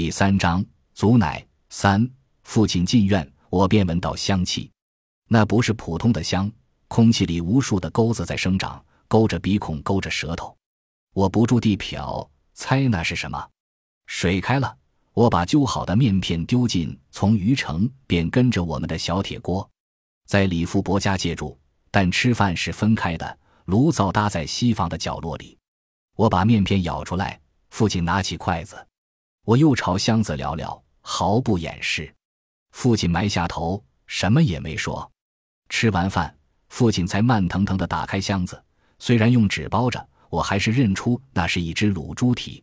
第三章，祖奶三，父亲进院，我便闻到香气，那不是普通的香，空气里无数的钩子在生长，勾着鼻孔，勾着舌头，我不住地瞟，猜那是什么。水开了，我把揪好的面片丢进从鱼城便跟着我们的小铁锅，在李富伯家借住，但吃饭是分开的，炉灶搭在西房的角落里。我把面片舀出来，父亲拿起筷子。我又朝箱子聊聊，毫不掩饰。父亲埋下头，什么也没说。吃完饭，父亲才慢腾腾地打开箱子，虽然用纸包着，我还是认出那是一只卤猪蹄。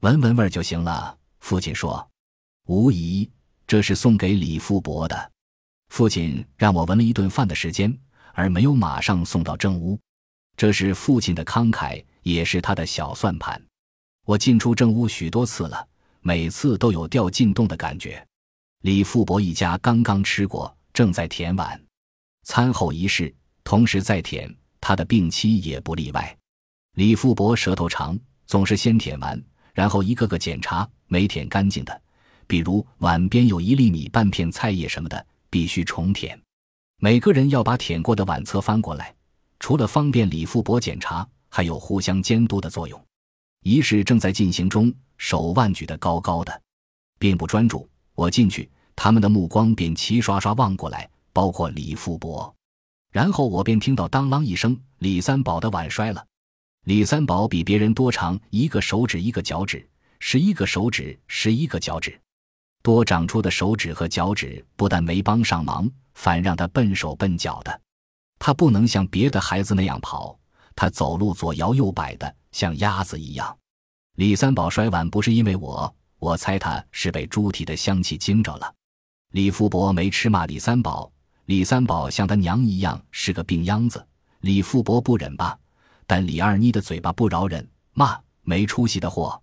闻闻味儿就行了，父亲说。无疑，这是送给李富伯的。父亲让我闻了一顿饭的时间，而没有马上送到正屋。这是父亲的慷慨，也是他的小算盘。我进出正屋许多次了。每次都有掉进洞的感觉。李富伯一家刚刚吃过，正在舔碗。餐后仪式同时在舔，他的病妻也不例外。李富伯舌头长，总是先舔完，然后一个个检查，没舔干净的，比如碗边有一粒米、半片菜叶什么的，必须重舔。每个人要把舔过的碗侧翻过来，除了方便李富伯检查，还有互相监督的作用。仪式正在进行中。手腕举得高高的，并不专注。我进去，他们的目光便齐刷刷望过来，包括李富伯。然后我便听到当啷一声，李三宝的碗摔了。李三宝比别人多长一个手指一个脚趾，十一个手指十一个脚趾。多长出的手指和脚趾不但没帮上忙，反让他笨手笨脚的。他不能像别的孩子那样跑，他走路左摇右摆的，像鸭子一样。李三宝摔碗不是因为我，我猜他是被猪蹄的香气惊着了。李富伯没吃骂李三宝，李三宝像他娘一样是个病秧子。李富伯不忍吧，但李二妮的嘴巴不饶人，骂没出息的货。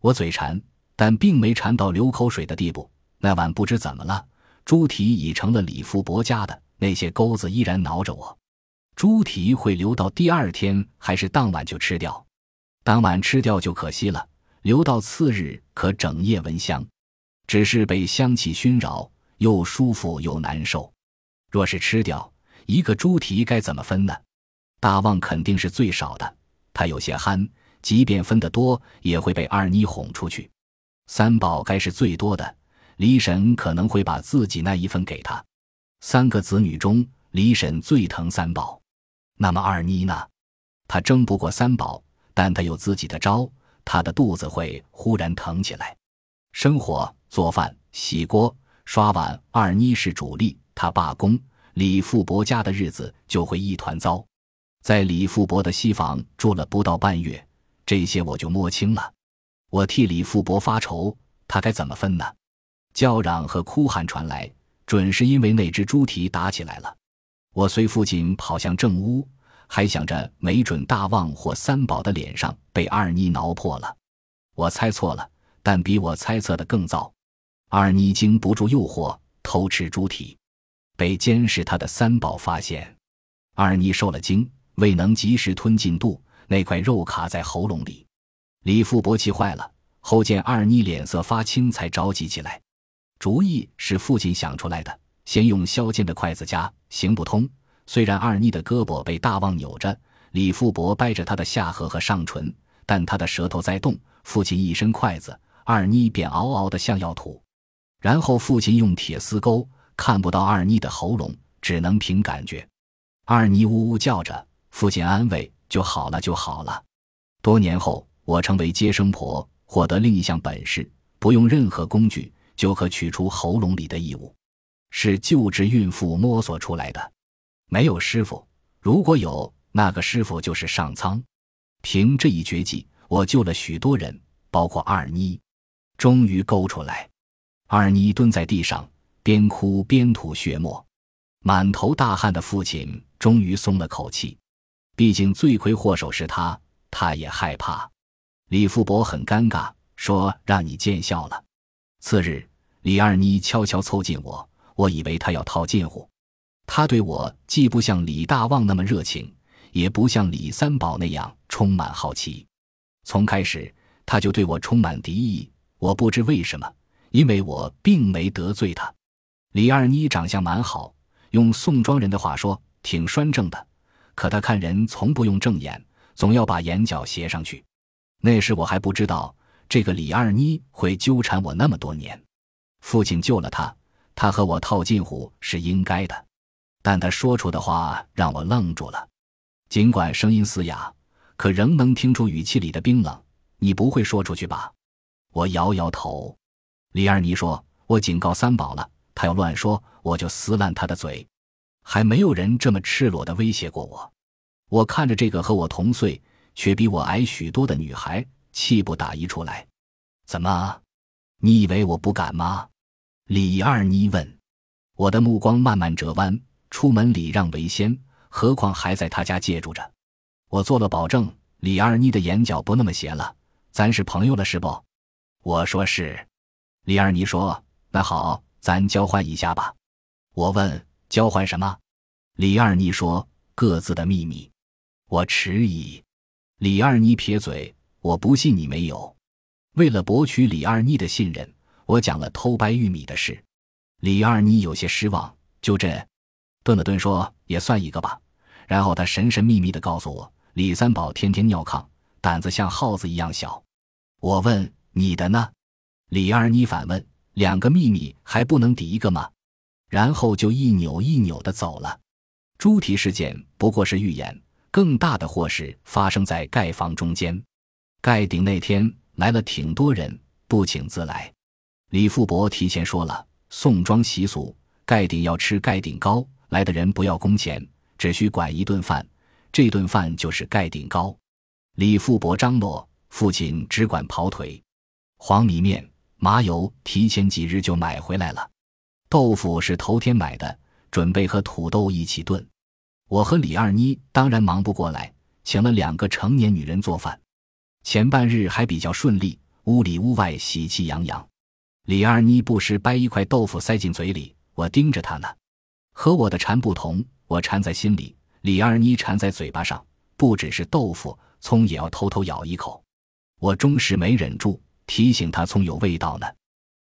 我嘴馋，但并没馋到流口水的地步。那碗不知怎么了，猪蹄已成了李富伯家的，那些钩子依然挠着我。猪蹄会留到第二天，还是当晚就吃掉？当晚吃掉就可惜了，留到次日可整夜闻香。只是被香气熏扰，又舒服又难受。若是吃掉一个猪蹄，该怎么分呢？大旺肯定是最少的，他有些憨，即便分得多，也会被二妮哄出去。三宝该是最多的，李婶可能会把自己那一份给他。三个子女中，李婶最疼三宝，那么二妮呢？她争不过三宝。但他有自己的招，他的肚子会忽然疼起来。生火、做饭、洗锅、刷碗，二妮是主力，他罢工，李富伯家的日子就会一团糟。在李富伯的西房住了不到半月，这些我就摸清了。我替李富伯发愁，他该怎么分呢？叫嚷和哭喊传来，准是因为那只猪蹄打起来了。我随父亲跑向正屋。还想着，没准大旺或三宝的脸上被二妮挠破了。我猜错了，但比我猜测的更糟。二妮经不住诱惑，偷吃猪蹄，被监视她的三宝发现。二妮受了惊，未能及时吞进肚，那块肉卡在喉咙里。李富伯气坏了，后见二妮脸色发青，才着急起来。主意是父亲想出来的，先用削尖的筷子夹，行不通。虽然二妮的胳膊被大旺扭着，李富伯掰着她的下颌和上唇，但她的舌头在动。父亲一伸筷子，二妮便嗷嗷的像要吐。然后父亲用铁丝钩，看不到二妮的喉咙，只能凭感觉。二妮呜呜叫着，父亲安慰：“就好了，就好了。”多年后，我成为接生婆，获得另一项本事，不用任何工具就可取出喉咙里的异物，是救治孕妇摸索出来的。没有师傅，如果有那个师傅就是上苍。凭这一绝技，我救了许多人，包括二妮。终于勾出来，二妮蹲在地上，边哭边吐血沫，满头大汗的父亲终于松了口气。毕竟罪魁祸首是他，他也害怕。李富伯很尴尬，说：“让你见笑了。”次日，李二妮悄悄凑近我，我以为他要套近乎。他对我既不像李大旺那么热情，也不像李三宝那样充满好奇。从开始他就对我充满敌意。我不知为什么，因为我并没得罪他。李二妮长相蛮好，用宋庄人的话说，挺端正的。可他看人从不用正眼，总要把眼角斜上去。那时我还不知道这个李二妮会纠缠我那么多年。父亲救了他，他和我套近乎是应该的。但他说出的话让我愣住了，尽管声音嘶哑，可仍能听出语气里的冰冷。你不会说出去吧？我摇摇头。李二妮说：“我警告三宝了，他要乱说，我就撕烂他的嘴。”还没有人这么赤裸的威胁过我。我看着这个和我同岁却比我矮许多的女孩，气不打一处来。怎么？你以为我不敢吗？李二妮问。我的目光慢慢折弯。出门礼让为先，何况还在他家借住着。我做了保证，李二妮的眼角不那么斜了。咱是朋友了，是不？我说是。李二妮说：“那好，咱交换一下吧。”我问：“交换什么？”李二妮说：“各自的秘密。”我迟疑。李二妮撇嘴：“我不信你没有。”为了博取李二妮的信任，我讲了偷掰玉米的事。李二妮有些失望，就这，顿了顿说：“也算一个吧。”然后他神神秘秘地告诉我：“李三宝天天尿炕，胆子像耗子一样小。”我问：“你的呢？”李二妮反问：“两个秘密还不能抵一个吗？”然后就一扭一扭的走了。猪蹄事件不过是预演，更大的祸事发生在盖房中间。盖顶那天来了挺多人，不请自来。李富伯提前说了，宋庄习俗，盖顶要吃盖顶糕，来的人不要工钱，只需管一顿饭，这顿饭就是盖顶糕。李富伯张罗。父亲只管跑腿，黄米面、麻油提前几日就买回来了，豆腐是头天买的，准备和土豆一起炖。我和李二妮当然忙不过来，请了两个成年女人做饭。前半日还比较顺利，屋里屋外喜气洋洋。李二妮不时掰一块豆腐塞进嘴里，我盯着她呢。和我的馋不同，我馋在心里，李二妮馋在嘴巴上，不只是豆腐，葱也要偷偷咬一口。我终是没忍住，提醒他葱有味道呢。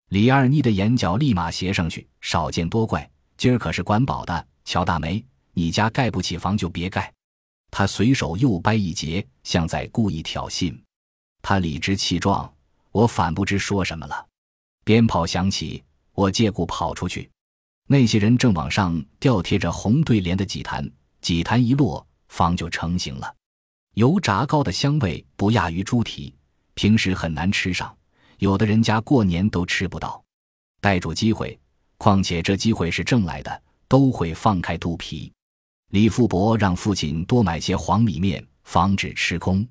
李二妮的眼角立马斜上去，少见多怪。今儿可是管饱的，乔大梅，你家盖不起房就别盖。他随手又掰一截，像在故意挑衅。他理直气壮，我反不知说什么了。鞭炮响起，我借故跑出去。那些人正往上吊贴着红对联的祭坛，祭坛一落，房就成型了。油炸糕的香味不亚于猪蹄。平时很难吃上，有的人家过年都吃不到。逮住机会，况且这机会是挣来的，都会放开肚皮。李富伯让父亲多买些黄米面，防止吃空。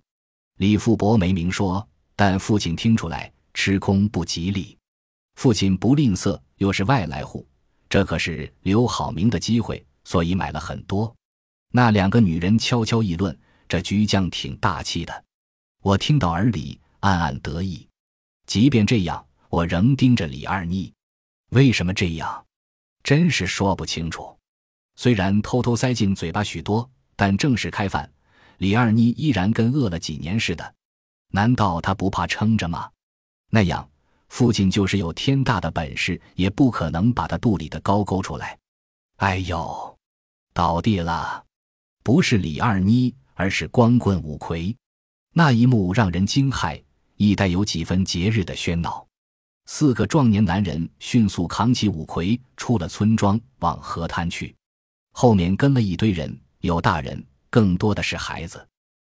李富伯没明说，但父亲听出来吃空不吉利。父亲不吝啬，又是外来户，这可是留好名的机会，所以买了很多。那两个女人悄悄议论：“这局将挺大气的。”我听到耳里。暗暗得意，即便这样，我仍盯着李二妮。为什么这样？真是说不清楚。虽然偷偷塞进嘴巴许多，但正式开饭，李二妮依然跟饿了几年似的。难道她不怕撑着吗？那样，父亲就是有天大的本事，也不可能把他肚里的高勾出来。哎呦，倒地了！不是李二妮，而是光棍五魁。那一幕让人惊骇。亦带有几分节日的喧闹，四个壮年男人迅速扛起五魁，出了村庄，往河滩去。后面跟了一堆人，有大人，更多的是孩子。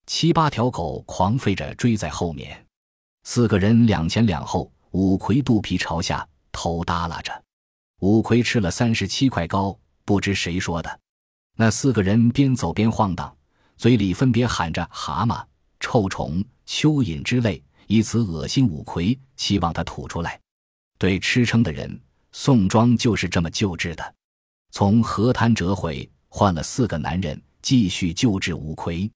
七八条狗狂吠着追在后面，四个人两前两后，五魁肚皮朝下，头耷拉着。五魁吃了三十七块糕，不知谁说的。那四个人边走边晃荡，嘴里分别喊着“蛤蟆”“臭虫”“蚯蚓”之类。以此恶心五魁，希望他吐出来。对吃撑的人，宋庄就是这么救治的。从河滩折回，换了四个男人继续救治五魁。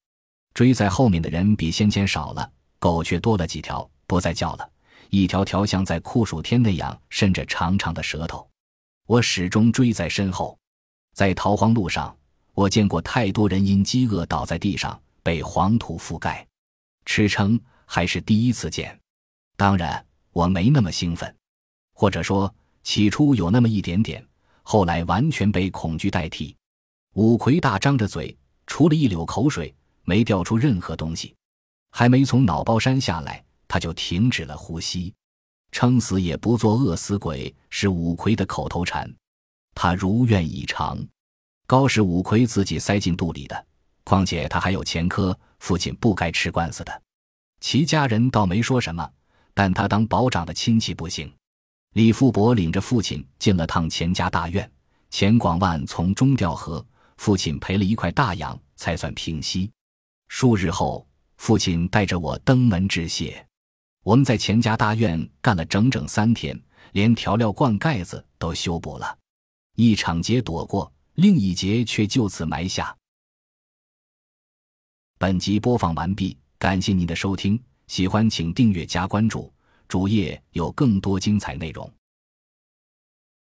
追在后面的人比先前少了，狗却多了几条，不再叫了，一条条像在酷暑天那样伸着长长的舌头。我始终追在身后。在逃荒路上，我见过太多人因饥饿倒在地上，被黄土覆盖。吃撑。还是第一次见，当然我没那么兴奋，或者说起初有那么一点点，后来完全被恐惧代替。五魁大张着嘴，除了一流口水，没掉出任何东西。还没从脑包山下来，他就停止了呼吸。撑死也不做饿死鬼是五魁的口头禅，他如愿以偿。糕是五魁自己塞进肚里的，况且他还有前科，父亲不该吃官司的。其家人倒没说什么，但他当保长的亲戚不行。李富伯领着父亲进了趟钱家大院，钱广万从中调和，父亲赔了一块大洋，才算平息。数日后，父亲带着我登门致谢。我们在钱家大院干了整整三天，连调料罐盖子都修补了。一场劫躲过，另一劫却就此埋下。本集播放完毕，感谢您的收听，喜欢请订阅加关注，主页有更多精彩内容。